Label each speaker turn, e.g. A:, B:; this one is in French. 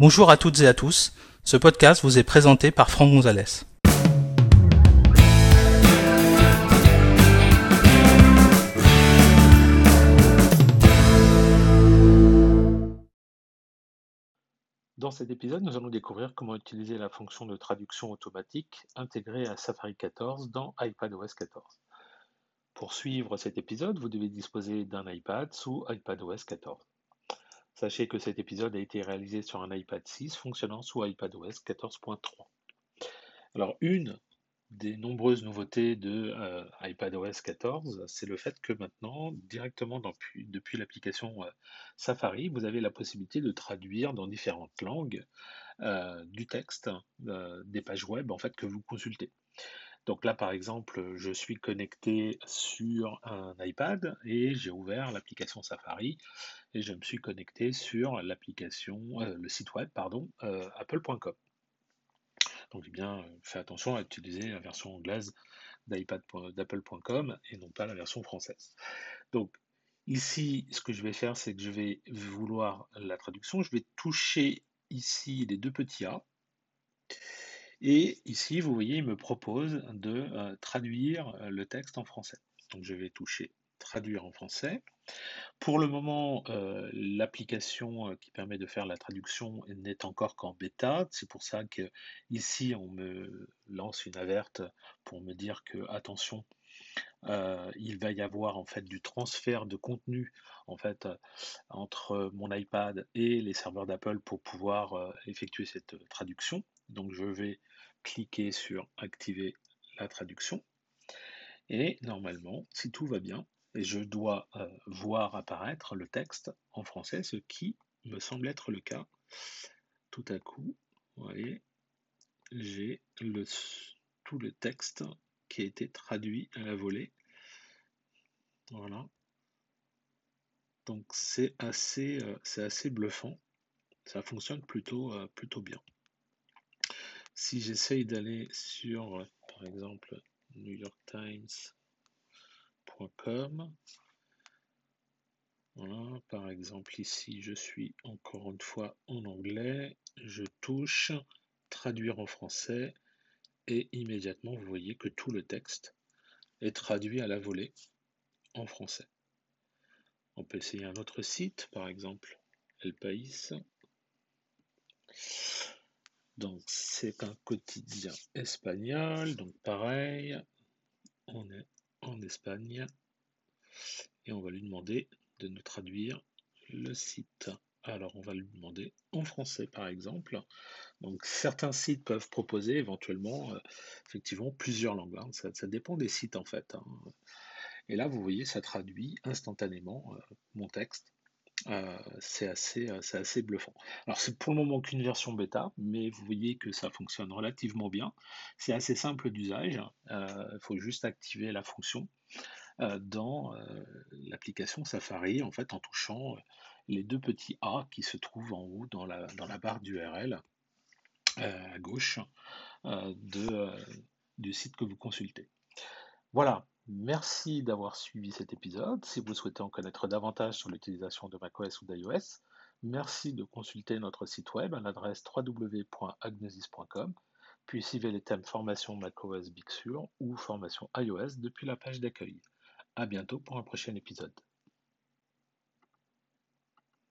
A: Bonjour à toutes et à tous, ce podcast vous est présenté par Franck Gonzalez.
B: Dans cet épisode, nous allons découvrir comment utiliser la fonction de traduction automatique intégrée à Safari 14 dans iPadOS 14. Pour suivre cet épisode, vous devez disposer d'un iPad sous iPadOS 14. Sachez que cet épisode a été réalisé sur un iPad 6 fonctionnant sous iPadOS 14.3. Alors, une des nombreuses nouveautés de euh, iPadOS 14, c'est le fait que maintenant, directement depuis, l'application euh, Safari, vous avez la possibilité de traduire dans différentes langues euh, du texte des pages web en fait que vous consultez. Donc là, par exemple, je suis connecté sur un iPad et j'ai ouvert l'application Safari et je me suis connecté sur l'application, euh, le site web, pardon, euh, apple.com. Donc j'ai bien fait attention à utiliser la version anglaise d'apple.com et non pas la version française. Donc ici, ce que je vais faire, c'est que je vais vouloir la traduction. Je vais toucher ici les deux petits A. Et ici, vous voyez, il me propose de euh, traduire euh, le texte en français. Donc je vais toucher traduire en français. Pour le moment, euh, l'application qui permet de faire la traduction n'est encore qu'en bêta. C'est pour ça que ici on me lance une alerte pour me dire que attention, il va y avoir en fait du transfert de contenu en fait entre mon iPad et les serveurs d'Apple pour pouvoir effectuer cette traduction. Donc je vais cliquer sur activer la traduction. Et normalement, si tout va bien, je dois euh, voir apparaître le texte en français, ce qui me semble être le cas. Tout à coup, vous voyez, j'ai tout le texte qui a été traduit à la volée. Voilà. Donc c'est assez, euh, assez bluffant. Ça fonctionne plutôt, euh, plutôt bien. Si j'essaye d'aller sur, par exemple, newyorktimes.com, voilà, par exemple ici, je suis encore une fois en anglais, je touche traduire en français et immédiatement vous voyez que tout le texte est traduit à la volée en français. On peut essayer un autre site, par exemple El País. Donc c'est un quotidien espagnol, donc pareil, on est en Espagne et on va lui demander de nous traduire le site. Alors on va lui demander en français par exemple. Donc certains sites peuvent proposer éventuellement euh, effectivement plusieurs langues. Hein. Ça, dépend des sites en fait. Hein. Et là vous voyez ça traduit instantanément euh, mon texte euh, c'est assez, assez bluffant. Alors c'est pour le moment qu'une version bêta, mais vous voyez que ça fonctionne relativement bien. C'est assez simple d'usage. Il faut juste activer la fonction dans l'application Safari, en fait en touchant les deux petits A qui se trouvent en haut dans la, barre d'URL à gauche de, du site que vous consultez. Voilà, Merci d'avoir suivi cet épisode. Si vous souhaitez en connaître davantage sur l'utilisation de macOS ou d'iOS, merci de consulter notre site web à l'adresse www.agnosis.com, puis suivez les thèmes formation macOS Big Sur ou formation iOS depuis la page d'accueil. À bientôt pour un prochain épisode.